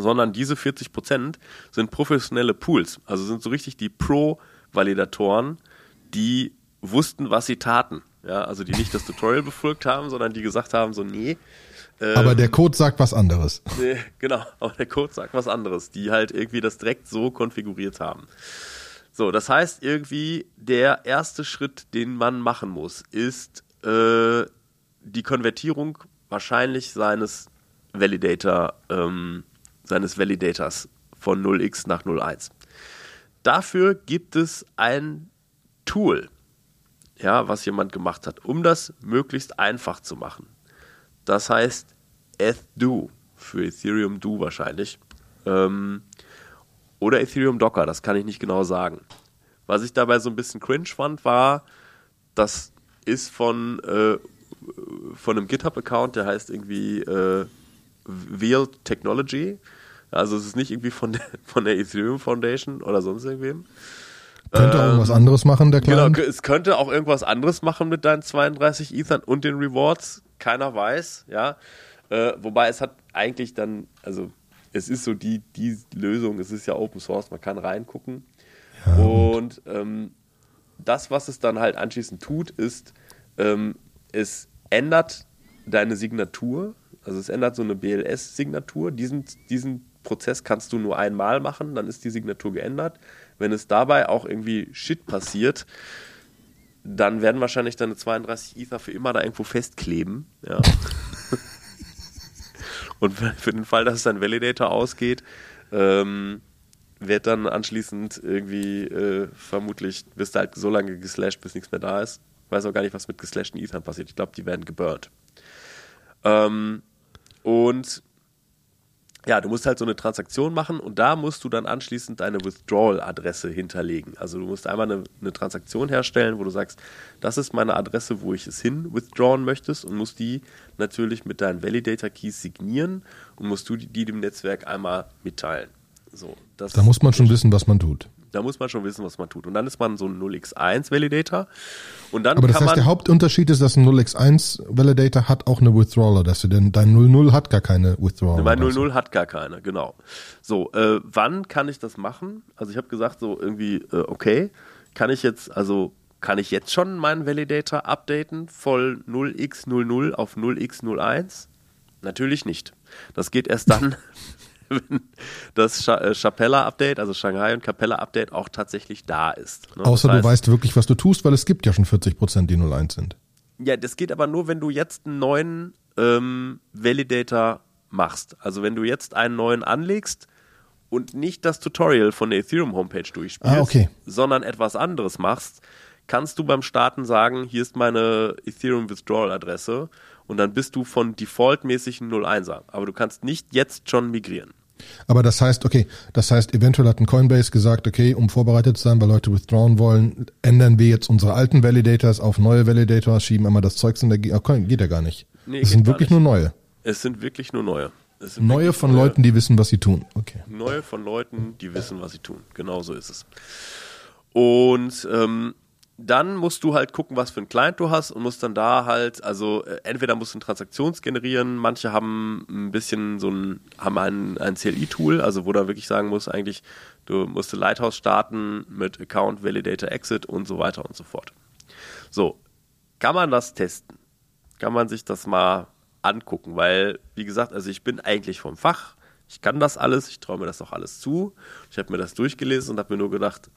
sondern diese 40 Prozent sind professionelle Pools, also sind so richtig die Pro-Validatoren, die wussten, was sie taten. Ja, also die nicht das Tutorial befolgt haben, sondern die gesagt haben, so, nee. Ähm, aber der Code sagt was anderes. Nee, genau, aber der Code sagt was anderes, die halt irgendwie das direkt so konfiguriert haben. So, das heißt irgendwie, der erste Schritt, den man machen muss, ist äh, die Konvertierung wahrscheinlich seines Validator ähm, seines Validators von 0x nach 01. Dafür gibt es ein Tool, ja, was jemand gemacht hat, um das möglichst einfach zu machen. Das heißt EthDo für Ethereum Du wahrscheinlich. Ähm, oder Ethereum Docker, das kann ich nicht genau sagen. Was ich dabei so ein bisschen cringe fand, war, das ist von, äh, von einem GitHub-Account, der heißt irgendwie äh, Veal Technology. Also es ist nicht irgendwie von der, von der Ethereum Foundation oder sonst irgendwem. Könnte ähm, auch irgendwas anderes machen, der Client. Genau, es könnte auch irgendwas anderes machen mit deinen 32 Ethern und den Rewards. Keiner weiß, ja. Äh, wobei es hat eigentlich dann, also es ist so die, die Lösung, es ist ja Open Source, man kann reingucken. Ja, und ähm, das, was es dann halt anschließend tut, ist, ähm, es ändert deine Signatur, also es ändert so eine BLS-Signatur. Diesen, diesen Prozess kannst du nur einmal machen, dann ist die Signatur geändert. Wenn es dabei auch irgendwie Shit passiert, dann werden wahrscheinlich deine 32 Ether für immer da irgendwo festkleben. Ja. Und für den Fall, dass dein Validator ausgeht, ähm, wird dann anschließend irgendwie äh, vermutlich, wirst du halt so lange geslasht, bis nichts mehr da ist. Ich weiß auch gar nicht, was mit geslashten Ethern passiert. Ich glaube, die werden geburnt. Ähm, und ja, du musst halt so eine Transaktion machen und da musst du dann anschließend deine Withdrawal-Adresse hinterlegen. Also du musst einmal eine, eine, Transaktion herstellen, wo du sagst, das ist meine Adresse, wo ich es hin withdrawen möchtest und musst die natürlich mit deinen Validator-Keys signieren und musst du die, die dem Netzwerk einmal mitteilen. So, da muss man schon wissen, was man tut. Da muss man schon wissen, was man tut. Und dann ist man so ein 0x1 Validator. Und dann Aber das heißt, der Hauptunterschied ist, dass ein 0x1 Validator hat auch eine Withdrawal-Adresse, denn dein 00 hat gar keine Withdrawal. Mein 00 hat gar keine, genau. So, äh, wann kann ich das machen? Also ich habe gesagt, so irgendwie, äh, okay, kann ich jetzt, also kann ich jetzt schon meinen Validator updaten, voll 0x00 auf 0x01? Natürlich nicht. Das geht erst dann, wenn das äh, Chapella-Update, also Shanghai und Capella-Update auch tatsächlich da ist. Ne? Außer das heißt, du weißt wirklich, was du tust, weil es gibt ja schon 40 Prozent, die 01 sind. Ja, das geht aber nur, wenn du jetzt einen neuen ähm, Validator machst. Also wenn du jetzt einen neuen anlegst und nicht das Tutorial von der Ethereum Homepage durchspielst, ah, okay. sondern etwas anderes machst, kannst du beim Starten sagen, hier ist meine Ethereum Withdrawal Adresse und dann bist du von defaultmäßigen 01er. Aber du kannst nicht jetzt schon migrieren. Aber das heißt, okay, das heißt, eventuell hat ein Coinbase gesagt, okay, um vorbereitet zu sein, weil Leute withdrawn wollen, ändern wir jetzt unsere alten Validators auf neue Validators, schieben einmal das Zeugs in der, okay, geht ja gar nicht. Nee, es sind wirklich nur neue. Es sind wirklich nur neue. Neue von neue. Leuten, die wissen, was sie tun. Okay. Neue von Leuten, die wissen, was sie tun. Genau so ist es. Und ähm, dann musst du halt gucken, was für ein Client du hast und musst dann da halt, also äh, entweder musst du eine Transaktion generieren, manche haben ein bisschen so ein, haben ein, ein CLI-Tool, also wo da wirklich sagen musst, eigentlich, du musst Lighthouse starten mit Account, Validator, Exit und so weiter und so fort. So, kann man das testen? Kann man sich das mal angucken? Weil, wie gesagt, also ich bin eigentlich vom Fach, ich kann das alles, ich traue mir das auch alles zu. Ich habe mir das durchgelesen und habe mir nur gedacht,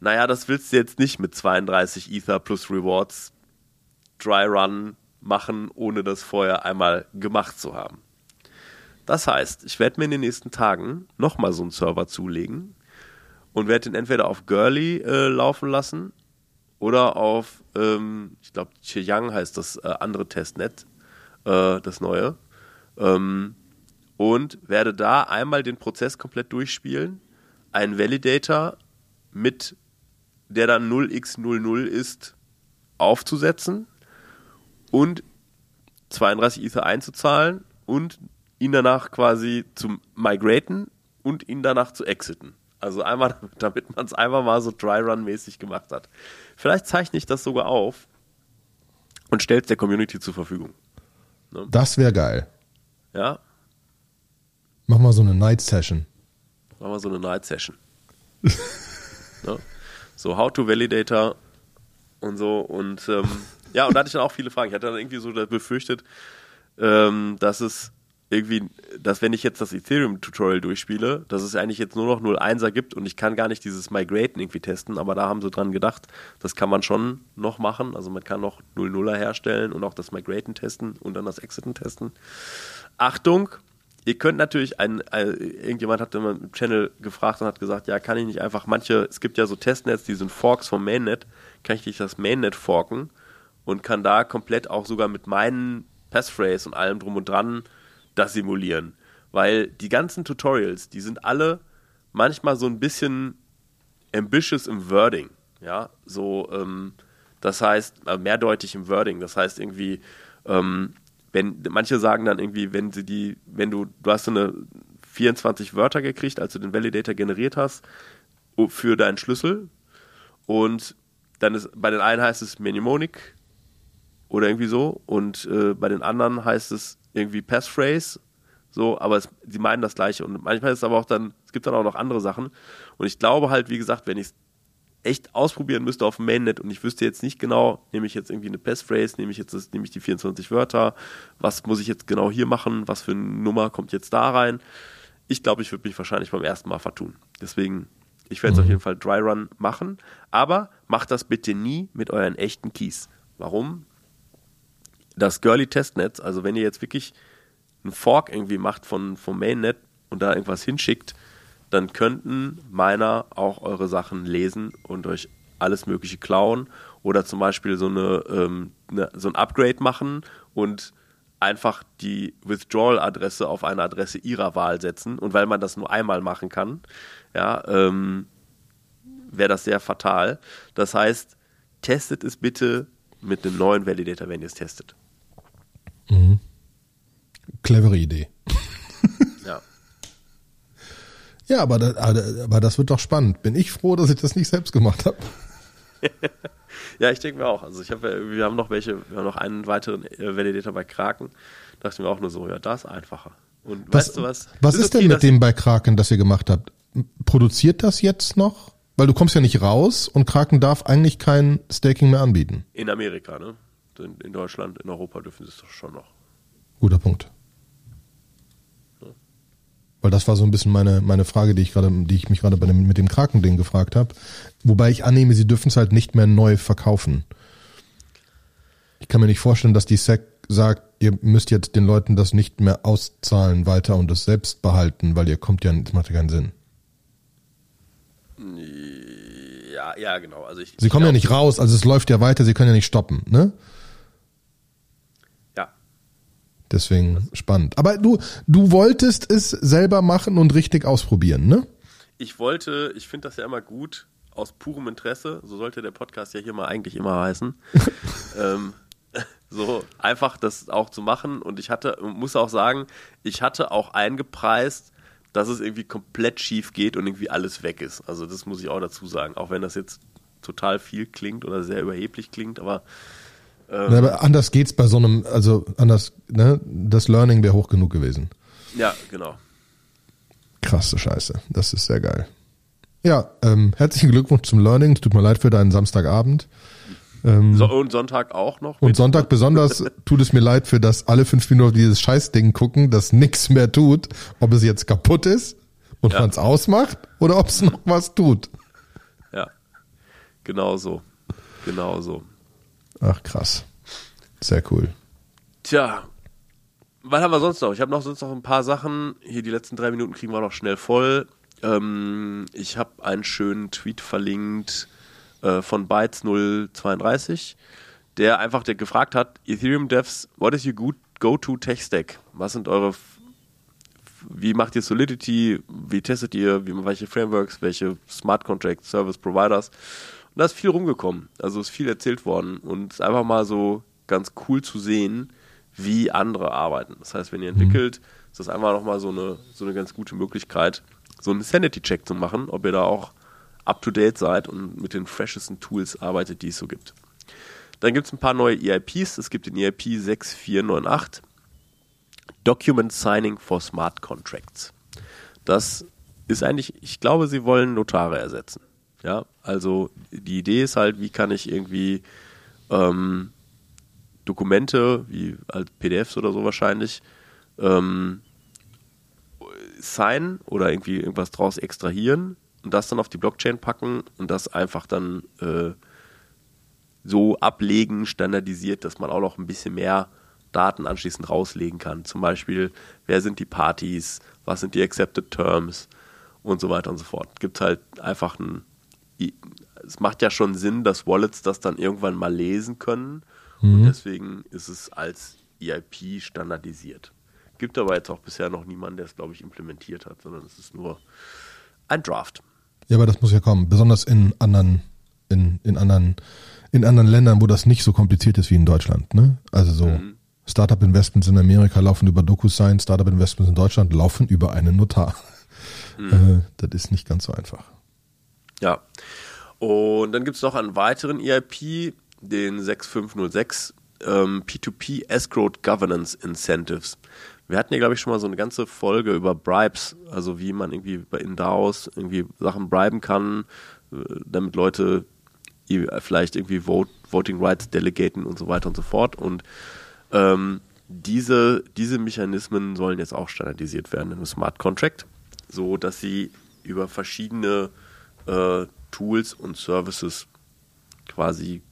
naja, das willst du jetzt nicht mit 32 Ether plus Rewards Dry Run machen, ohne das vorher einmal gemacht zu haben. Das heißt, ich werde mir in den nächsten Tagen nochmal so einen Server zulegen und werde den entweder auf Girly äh, laufen lassen oder auf, ähm, ich glaube, Qiyang heißt das äh, andere Testnet, äh, das neue. Ähm, und werde da einmal den Prozess komplett durchspielen, einen Validator mit der dann 0x00 ist, aufzusetzen und 32 Ether einzuzahlen und ihn danach quasi zu migraten und ihn danach zu exiten. Also einmal, damit man es einfach mal so Dry-Run-mäßig gemacht hat. Vielleicht zeichne ich das sogar auf und stelle es der Community zur Verfügung. Ne? Das wäre geil. Ja. Mach mal so eine Night-Session. Mach mal so eine Night-Session. ne? So How to Validator und so. Und ähm, ja, und da hatte ich dann auch viele Fragen. Ich hatte dann irgendwie so befürchtet, ähm, dass es irgendwie, dass wenn ich jetzt das Ethereum-Tutorial durchspiele, dass es eigentlich jetzt nur noch 0.1er gibt und ich kann gar nicht dieses Migraten irgendwie testen, aber da haben sie dran gedacht, das kann man schon noch machen. Also man kann noch 0.0er herstellen und auch das Migraten testen und dann das Exiten testen. Achtung, Ihr könnt natürlich ein, ein irgendjemand hat immer im Channel gefragt und hat gesagt, ja, kann ich nicht einfach manche, es gibt ja so Testnets, die sind Forks vom Mainnet, kann ich nicht das Mainnet forken und kann da komplett auch sogar mit meinen Passphrase und allem drum und dran das simulieren. Weil die ganzen Tutorials, die sind alle manchmal so ein bisschen ambitious im Wording. Ja, so, ähm, das heißt, äh, mehrdeutig im Wording. Das heißt irgendwie, ähm, wenn, manche sagen dann irgendwie, wenn sie die, wenn du, du hast so eine 24 Wörter gekriegt, als du den Validator generiert hast, für deinen Schlüssel. Und dann ist, bei den einen heißt es Mnemonic oder irgendwie so. Und äh, bei den anderen heißt es irgendwie Passphrase. So, aber sie meinen das Gleiche. Und manchmal ist es aber auch dann, es gibt dann auch noch andere Sachen. Und ich glaube halt, wie gesagt, wenn ich echt ausprobieren müsste auf dem Mainnet und ich wüsste jetzt nicht genau, nehme ich jetzt irgendwie eine Passphrase, nehme ich jetzt das, nehme ich die 24 Wörter, was muss ich jetzt genau hier machen, was für eine Nummer kommt jetzt da rein. Ich glaube, ich würde mich wahrscheinlich beim ersten Mal vertun. Deswegen, ich werde es mhm. auf jeden Fall Dry Run machen, aber macht das bitte nie mit euren echten Keys. Warum? Das Girly Testnetz, also wenn ihr jetzt wirklich einen Fork irgendwie macht von, vom Mainnet und da irgendwas hinschickt, dann könnten Miner auch eure Sachen lesen und euch alles Mögliche klauen oder zum Beispiel so, eine, ähm, eine so ein Upgrade machen und einfach die Withdrawal-Adresse auf eine Adresse ihrer Wahl setzen. Und weil man das nur einmal machen kann, ja, ähm, wäre das sehr fatal. Das heißt, testet es bitte mit einem neuen Validator, wenn ihr es testet. Mhm. Clevere Idee. ja. Ja, aber, das, aber das wird doch spannend. Bin ich froh, dass ich das nicht selbst gemacht habe. ja, ich denke mir auch. Also ich habe, wir haben noch welche, wir haben noch einen weiteren äh, Validator bei Kraken. Da dachte ich mir auch nur so, ja, das ist einfacher. Und was, weißt du was? Was ist, ist okay, denn mit dem bei Kraken, das ihr gemacht habt? Produziert das jetzt noch? Weil du kommst ja nicht raus und Kraken darf eigentlich kein Staking mehr anbieten. In Amerika, ne? In, in Deutschland, in Europa dürfen sie es doch schon noch. Guter Punkt. Weil das war so ein bisschen meine, meine Frage, die ich gerade, die ich mich gerade bei dem, mit dem Krakending gefragt habe. Wobei ich annehme, sie dürfen es halt nicht mehr neu verkaufen. Ich kann mir nicht vorstellen, dass die SEC sagt, ihr müsst jetzt den Leuten das nicht mehr auszahlen weiter und das selbst behalten, weil ihr kommt ja, das macht ja keinen Sinn. Ja, ja, genau. Also ich, sie kommen ja nicht raus, also es läuft ja weiter, sie können ja nicht stoppen, ne? Deswegen spannend. Aber du, du wolltest es selber machen und richtig ausprobieren, ne? Ich wollte, ich finde das ja immer gut, aus purem Interesse, so sollte der Podcast ja hier mal eigentlich immer heißen. ähm, so einfach das auch zu machen. Und ich hatte, muss auch sagen, ich hatte auch eingepreist, dass es irgendwie komplett schief geht und irgendwie alles weg ist. Also das muss ich auch dazu sagen. Auch wenn das jetzt total viel klingt oder sehr überheblich klingt, aber ähm, ja, aber anders geht's bei so einem, also anders, ne, das Learning wäre hoch genug gewesen. Ja, genau. Krasse Scheiße. Das ist sehr geil. Ja, ähm, herzlichen Glückwunsch zum Learning. Tut mir leid für deinen Samstagabend. Ähm, so, und Sonntag auch noch. Und Sonntag besonders tut es mir leid für das alle fünf Minuten dieses Scheißding gucken, das nichts mehr tut, ob es jetzt kaputt ist und ja. man es ausmacht oder ob es noch was tut. Ja, genau so. Genau so. Ach krass. Sehr cool. Tja, was haben wir sonst noch? Ich habe noch sonst noch ein paar Sachen. Hier die letzten drei Minuten kriegen wir noch schnell voll. Ähm, ich habe einen schönen Tweet verlinkt äh, von Bytes 032, der einfach der gefragt hat: Ethereum Devs, what is your go-to Tech Stack? Was sind eure wie macht ihr Solidity? Wie testet ihr? Wie, welche Frameworks? Welche Smart Contracts, Service Providers? Und da ist viel rumgekommen. Also ist viel erzählt worden. Und es ist einfach mal so ganz cool zu sehen, wie andere arbeiten. Das heißt, wenn ihr mhm. entwickelt, ist das einfach nochmal so eine, so eine ganz gute Möglichkeit, so einen Sanity-Check zu machen, ob ihr da auch up-to-date seid und mit den freshesten Tools arbeitet, die es so gibt. Dann gibt es ein paar neue EIPs. Es gibt den EIP 6498, Document Signing for Smart Contracts. Das ist eigentlich, ich glaube, sie wollen Notare ersetzen. Ja, also die Idee ist halt, wie kann ich irgendwie ähm, Dokumente, wie als PDFs oder so wahrscheinlich, ähm, signen oder irgendwie irgendwas draus extrahieren und das dann auf die Blockchain packen und das einfach dann äh, so ablegen, standardisiert, dass man auch noch ein bisschen mehr Daten anschließend rauslegen kann. Zum Beispiel, wer sind die Partys, was sind die Accepted Terms und so weiter und so fort. Gibt halt einfach ein es macht ja schon Sinn, dass Wallets das dann irgendwann mal lesen können. Mhm. Und deswegen ist es als EIP standardisiert. Gibt aber jetzt auch bisher noch niemanden, der es, glaube ich, implementiert hat, sondern es ist nur ein Draft. Ja, aber das muss ja kommen. Besonders in anderen, in, in anderen, in anderen Ländern, wo das nicht so kompliziert ist wie in Deutschland. Ne? Also so mhm. Startup-Investments in Amerika laufen über DocuSign, Startup-Investments in Deutschland laufen über einen Notar. Mhm. Äh, das ist nicht ganz so einfach. Ja. Und dann gibt es noch einen weiteren EIP, den 6506, ähm, P2P Escrowed Governance Incentives. Wir hatten ja, glaube ich, schon mal so eine ganze Folge über Bribes, also wie man irgendwie bei InDAOs irgendwie Sachen briben kann, äh, damit Leute vielleicht irgendwie Vote, Voting Rights delegaten und so weiter und so fort. Und ähm, diese, diese Mechanismen sollen jetzt auch standardisiert werden in einem Smart Contract, so dass sie über verschiedene äh, Tools und Services quasi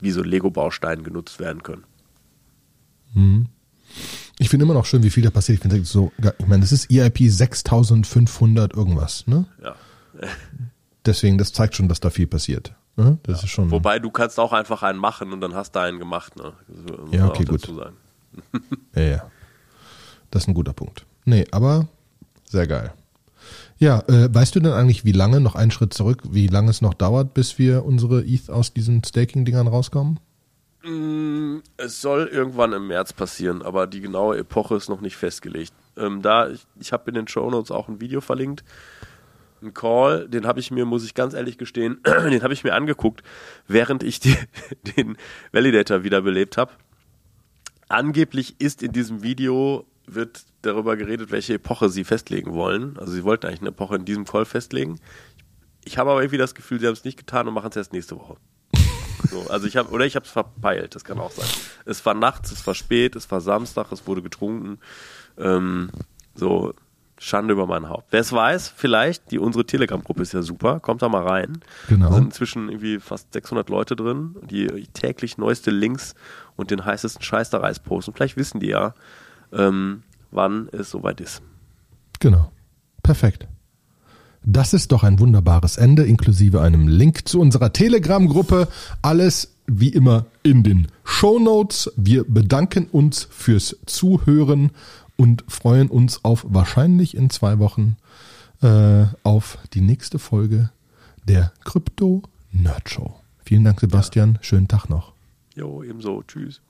wie so Lego-Bausteine genutzt werden können. Mhm. Ich finde immer noch schön, wie viel da passiert. Ich finde so, ich meine, das ist EIP 6500 irgendwas, ne? Ja. Deswegen, das zeigt schon, dass da viel passiert. Ne? Das ja. ist schon. Wobei du kannst auch einfach einen machen und dann hast du einen gemacht, ne? ja, okay, gut. ja, ja. Das ist ein guter Punkt. Nee, aber sehr geil. Ja, äh, weißt du denn eigentlich, wie lange, noch einen Schritt zurück, wie lange es noch dauert, bis wir unsere ETH aus diesen Staking-Dingern rauskommen? Mm, es soll irgendwann im März passieren, aber die genaue Epoche ist noch nicht festgelegt. Ähm, da, ich, ich habe in den Show Notes auch ein Video verlinkt. Ein Call, den habe ich mir, muss ich ganz ehrlich gestehen, den habe ich mir angeguckt, während ich die, den Validator wiederbelebt habe. Angeblich ist in diesem Video wird darüber geredet, welche Epoche sie festlegen wollen. Also sie wollten eigentlich eine Epoche in diesem Call festlegen. Ich habe aber irgendwie das Gefühl, sie haben es nicht getan und machen es erst nächste Woche. So, also ich habe oder ich habe es verpeilt, das kann auch sein. Es war nachts, es war spät, es war Samstag, es wurde getrunken. Ähm, so Schande über mein Haupt. Wer es weiß, vielleicht, die unsere Telegram-Gruppe ist ja super, kommt da mal rein. Genau. Da sind inzwischen irgendwie fast 600 Leute drin, die täglich neueste Links und den heißesten Scheiß da rein posten. Vielleicht wissen die ja, ähm, wann es soweit ist. Genau. Perfekt. Das ist doch ein wunderbares Ende, inklusive einem Link zu unserer Telegram-Gruppe. Alles wie immer in den Show Notes. Wir bedanken uns fürs Zuhören und freuen uns auf wahrscheinlich in zwei Wochen äh, auf die nächste Folge der Krypto Nerd Show. Vielen Dank, Sebastian. Schönen Tag noch. Jo, ebenso. Tschüss.